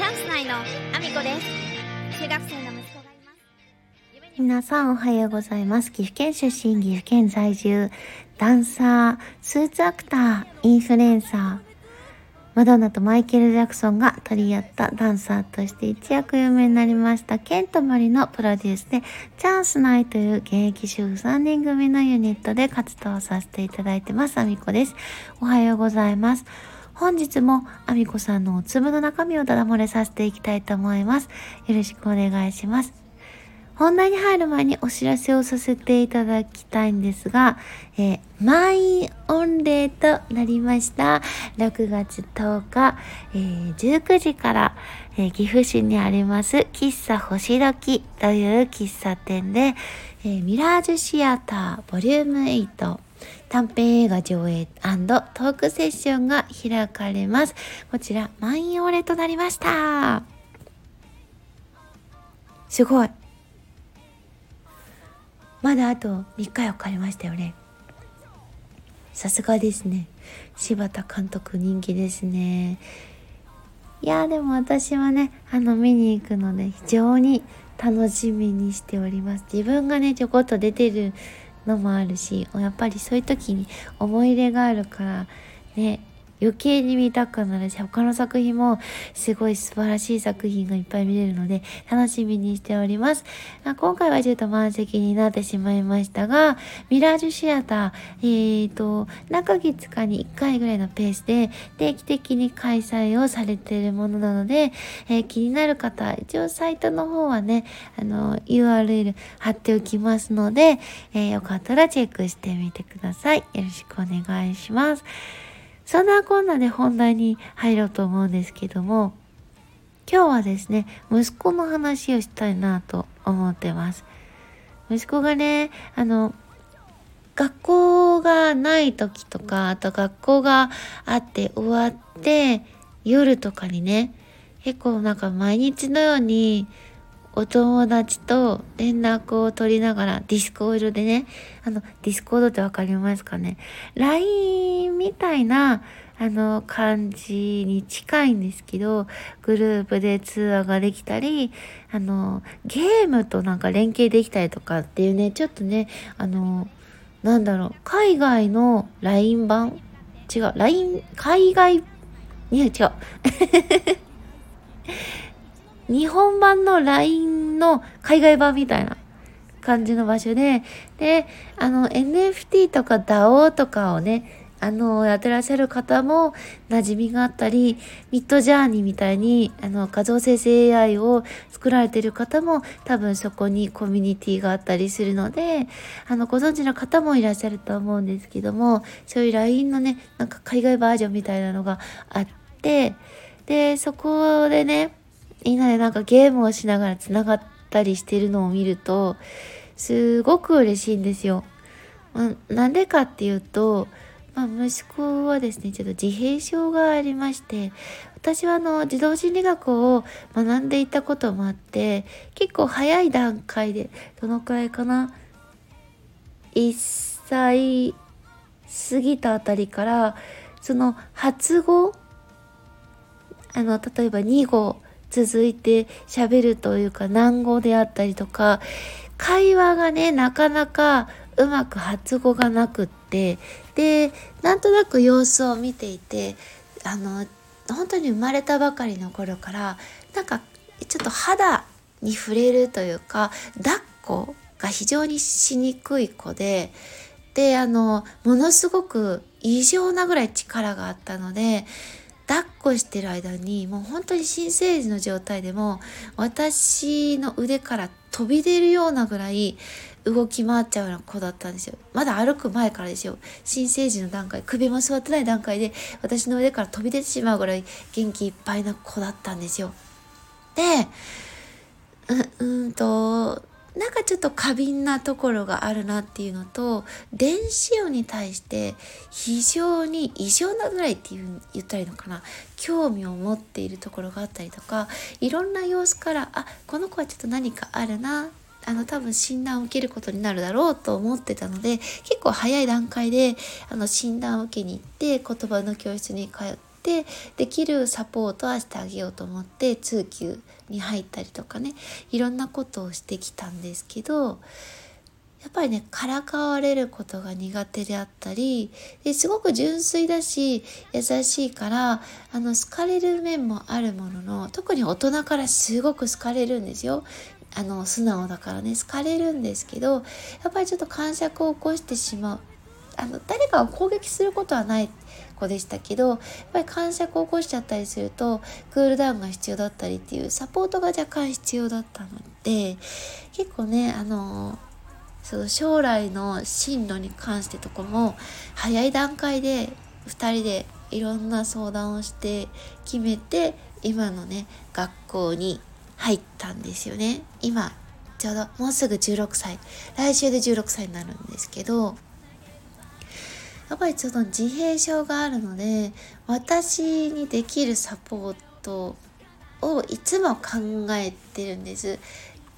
チャンス内のアミコです中学生の息子がいます皆さんおはようございます。岐阜県出身、岐阜県在住、ダンサー、スーツアクター、インフルエンサー、マドンナとマイケル・ジャクソンが取り合ったダンサーとして一躍有名になりました、ケントマリのプロデュースで、チャンスナイという現役主婦3人組のユニットで活動させていただいてます、アミコです。おはようございます。本日もアミコさんのお粒の中身をダダ漏れさせていきたいと思います。よろしくお願いします。本題に入る前にお知らせをさせていただきたいんですが、えー満員御礼となりました。6月10日、えー19時から、えー岐阜市にあります喫茶星時という喫茶店で、えミラージュシアターボリューム8短編映画上映トークセッションが開かれます。こちら満員御礼となりました。すごい。まだあと3日4日ありましたよね。さすがですね。柴田監督人気ですね。いやでも私はね、あの見に行くので非常に楽しみにしております。自分がね、ちょこっと出てるのもあるし、やっぱりそういう時に思い入れがあるから、ね、余計に見たくなるし、他の作品もすごい素晴らしい作品がいっぱい見れるので、楽しみにしております。あ今回はちょっと満席になってしまいましたが、ミラージュシアター、えーと、何ヶ月かに1回ぐらいのペースで定期的に開催をされているものなので、えー気になる方、一応サイトの方はね、あの、URL 貼っておきますので、えーよかったらチェックしてみてください。よろしくお願いします。そんなこんなで本題に入ろうと思うんですけども、今日はですね、息子の話をしたいなと思ってます。息子がね、あの、学校がない時とか、あと学校があって終わって、夜とかにね、結構なんか毎日のようにお友達と連絡を取りながら Discord でね、あの、 Discord ってわかりますかね ?LINE みたいな、あの、感じに近いんですけど、グループで通話ができたり、あの、ゲームとなんか連携できたりとかっていうね、ちょっとね、あの、なんだろう、海外の LINE 版？違う、LINE、海外、いや違う。日本版の LINE の海外版みたいな感じの場所で、で、あの、NFT とか DAO とかをね、あの、やってらっしゃる方も馴染みがあったり、ミッドジャーニーみたいに、あの、画像生成 AI を作られてる方も多分そこにコミュニティがあったりするので、あの、ご存知の方もいらっしゃると思うんですけども、そういう LINE のね、なんか海外バージョンみたいなのがあって、で、そこでね、みんなでなんかゲームをしながら繋がったりしてるのを見ると、すごく嬉しいんですよ。まあなんでかっていうと、まあ、息子はですね、ちょっと自閉症がありまして、私はあの、児童心理学を学んでいたこともあって、結構早い段階で、どのくらいかな ?1 歳過ぎたあたりから、その発語あの、例えば2語続いて喋るというか、難語であったりとか、会話がね、なかなかうまく発語がなくって、で、なんとなく様子を見ていて、あの、本当に生まれたばかりの頃から、なんか、ちょっと肌に触れるというか、抱っこが非常にしにくい子で、で、あの、ものすごく異常なぐらい力があったので、抱っこしてる間にもう本当に新生児の状態でも私の腕から飛び出るようなぐらい動き回っちゃうような子だったんですよ。まだ歩く前からですよ。新生児の段階、首も座ってない段階で私の腕から飛び出てしまうぐらい元気いっぱいな子だったんですよ。で、ううんと、なんかちょっと過敏なところがあるなっていうのと電子音に対して非常に異常なぐらいっていう言ったらいいのかな？興味を持っているところがあったりとかいろんな様子からあこの子はちょっと何かあるなあの多分診断を受けることになるだろうと思ってたので結構早い段階であの診断を受けに行って言葉の教室に通ってでできるサポートはしてあげようと思って通級に入ったりとかねいろんなことをしてきたんですけどやっぱりねからかわれることが苦手であったりですごく純粋だし優しいからあの好かれる面もあるものの特に大人からすごく好かれるんですよ。あの素直だからね好かれるんですけどやっぱりちょっと感触を起こしてしまうあの誰かを攻撃することはない子でしたけどやっぱり感触を起こしちゃったりするとクールダウンが必要だったりっていうサポートが若干必要だったので結構ねあのその将来の進路に関してとかも早い段階で2人でいろんな相談をして決めて今のね学校に入ったんですよね。今ちょうどもうすぐ16歳。来週で16歳になるんですけどやっぱりちょっと自閉症があるので私にできるサポートをいつも考えてるんです。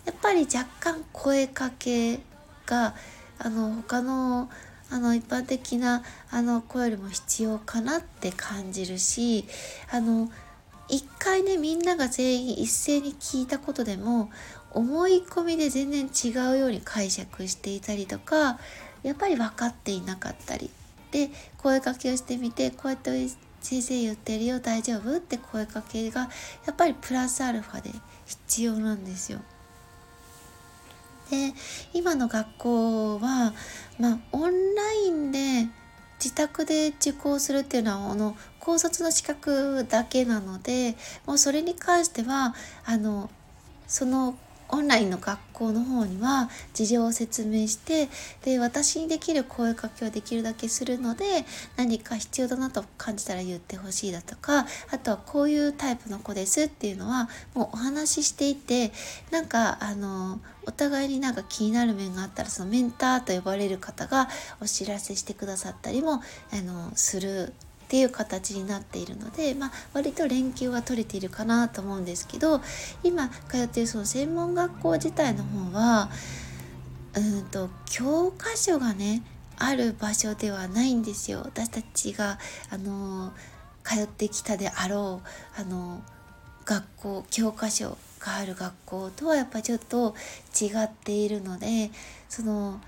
やっぱり若干声かけがあの他のあの一般的なあの声よりも必要かなって感じるしあの一回ねみんなが全員一斉に聞いたことでも思い込みで全然違うように解釈していたりとかやっぱり分かっていなかったりで声かけをしてみてこうやって先生言ってるよ大丈夫って声かけがやっぱりプラスアルファで必要なんですよ。で今の学校は、まあ、オンラインで自宅で受講するっていうのはあの高卒の資格だけなのでもうそれに関してはあのそのオンラインの学校の方には事情を説明してで私にできる声かけをできるだけするので何か必要だなと感じたら言ってほしいだとかあとはこういうタイプの子ですっていうのはもうお話ししていてなんかあのお互いになんか気になる面があったらそのメンターと呼ばれる方がお知らせしてくださったりもあのするっていう形になっているので、まあ、割と連休は取れているかなと思うんですけど今通っているその専門学校自体の方はうんと教科書がねある場所ではないんですよ。私たちがあの通ってきたであろうあの学校教科書がある学校とはやっぱちょっと違っているのでその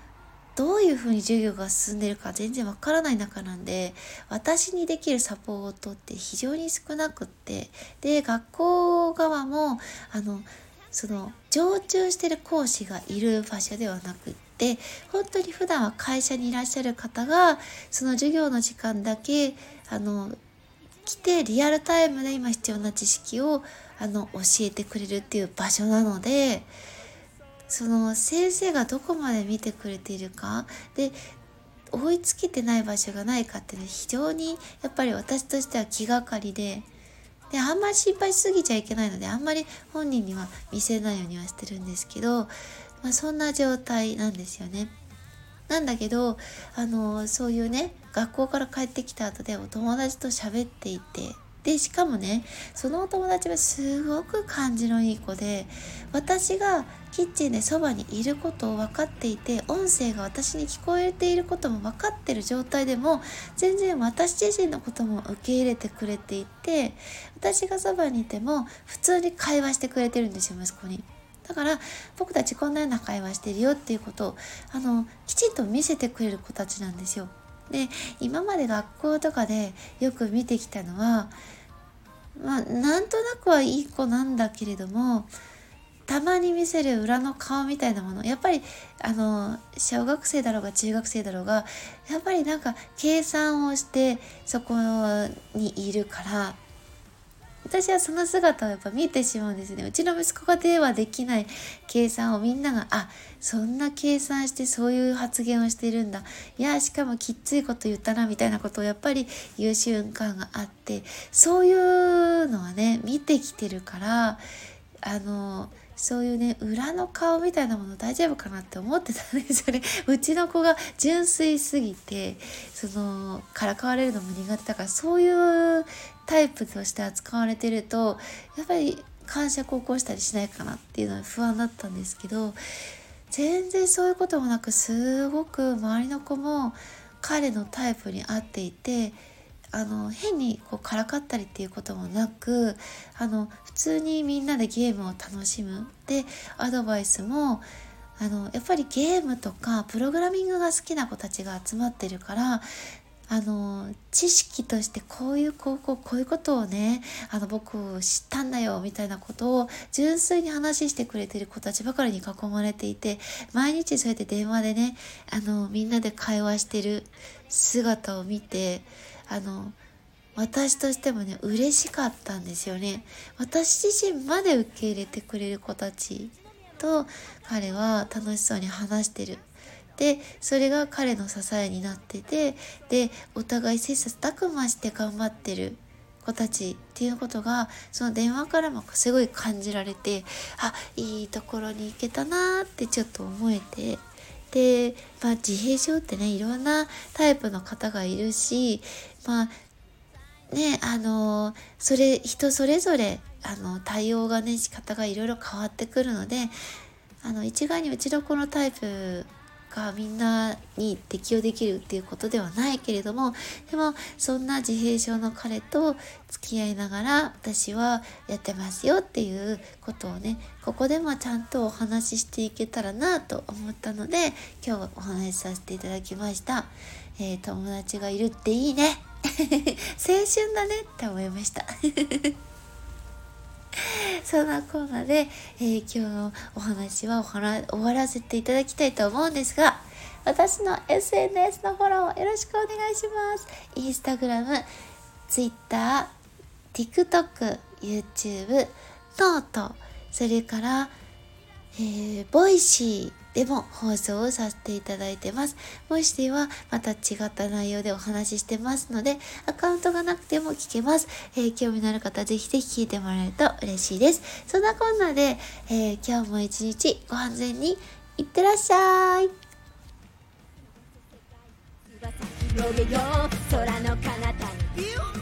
どういうふうに授業が進んでるか全然わからない中なんで私にできるサポートって非常に少なくってで学校側もあのその常駐してる講師がいる場所ではなくって本当に普段は会社にいらっしゃる方がその授業の時間だけあの来てリアルタイムで今必要な知識をあの教えてくれるっていう場所なのでその先生がどこまで見てくれているかで追いつけてない場所がないかっていうのは非常にやっぱり私としては気がかりでであんまり心配しすぎちゃいけないのであんまり本人には見せないようにはしてるんですけど、まあ、そんな状態なんですよね。なんだけどあのそういうね学校から帰ってきた後でお友達と喋っていてでしかもねそのお友達はすごく感じのいい子で私がキッチンでそばにいることを分かっていて音声が私に聞こえていることも分かってる状態でも全然私自身のことも受け入れてくれていて私がそばにいても普通に会話してくれてるんですよ息子に。だから僕たちこんなような会話してるよっていうことをあのきちんと見せてくれる子たちなんですよ。で今まで学校とかでよく見てきたのはまあなんとなくはいい子なんだけれどもたまに見せる裏の顔みたいなもの。やっぱりあの小学生だろうが中学生だろうがやっぱりなんか計算をしてそこにいるから私はその姿をやっぱ見てしまうんですね。うちの息子がではできない計算をみんながあそんな計算してそういう発言をしてるんだ。いやしかもきっついこと言ったなみたいなことをやっぱり言う瞬間があってそういうのはね見てきてるからあのそういうね裏の顔みたいなもの大丈夫かなって思ってたんですよね。うちの子が純粋すぎてそのからかわれるのも苦手だからそういうタイプとして扱われてるとやっぱり感触を起こしたりしないかなっていうのは不安だったんですけど全然そういうこともなくすごく周りの子も彼のタイプに合っていてあの変にこうからかったりっていうこともなくあの普通にみんなでゲームを楽しむ。でアドバイスもあのやっぱりゲームとかプログラミングが好きな子たちが集まってるからあの知識としてこういう高校こういうことをねあの僕知ったんだよみたいなことを純粋に話してくれてる子たちばかりに囲まれていて毎日そうやって電話でねあのみんなで会話してる姿を見てあの私としてもね嬉しかったんですよね。私自身まで受け入れてくれる子たちと彼は楽しそうに話してる。でそれが彼の支えになっててでお互い切磋琢磨して頑張ってる子たちっていうことがその電話からもすごい感じられてあいいところに行けたなってちょっと思えてで、まあ、自閉症ってねいろんなタイプの方がいるしまあねあのそれ人それぞれあの対応がね仕方がいろいろ変わってくるのであの一概にうちの子のタイプがみんなに適用できるっていうことではないけれどもでもそんな自閉症の彼と付き合いながら私はやってますよっていうことをねここでもちゃんとお話ししていけたらなと思ったので今日お話しさせていただきました、えー、友達がいるっていいね。青春だねって思いました。そんなコーナーで、えー、今日のお話は終わらせていただきたいと思うんですが、私の SNS のフォローよろしくお願いします。インスタグラム、ツイッター、TikTok、YouTube、ノート、それから、えー、 Voicy、でも放送をさせていただいてます。もしではまた違った内容でお話ししてますので、アカウントがなくても聞けます。えー、興味のある方ぜひぜひ聞いてもらえると嬉しいです。そんなこんなで、えー、今日も一日ご安全にいってらっしゃい。空の彼方に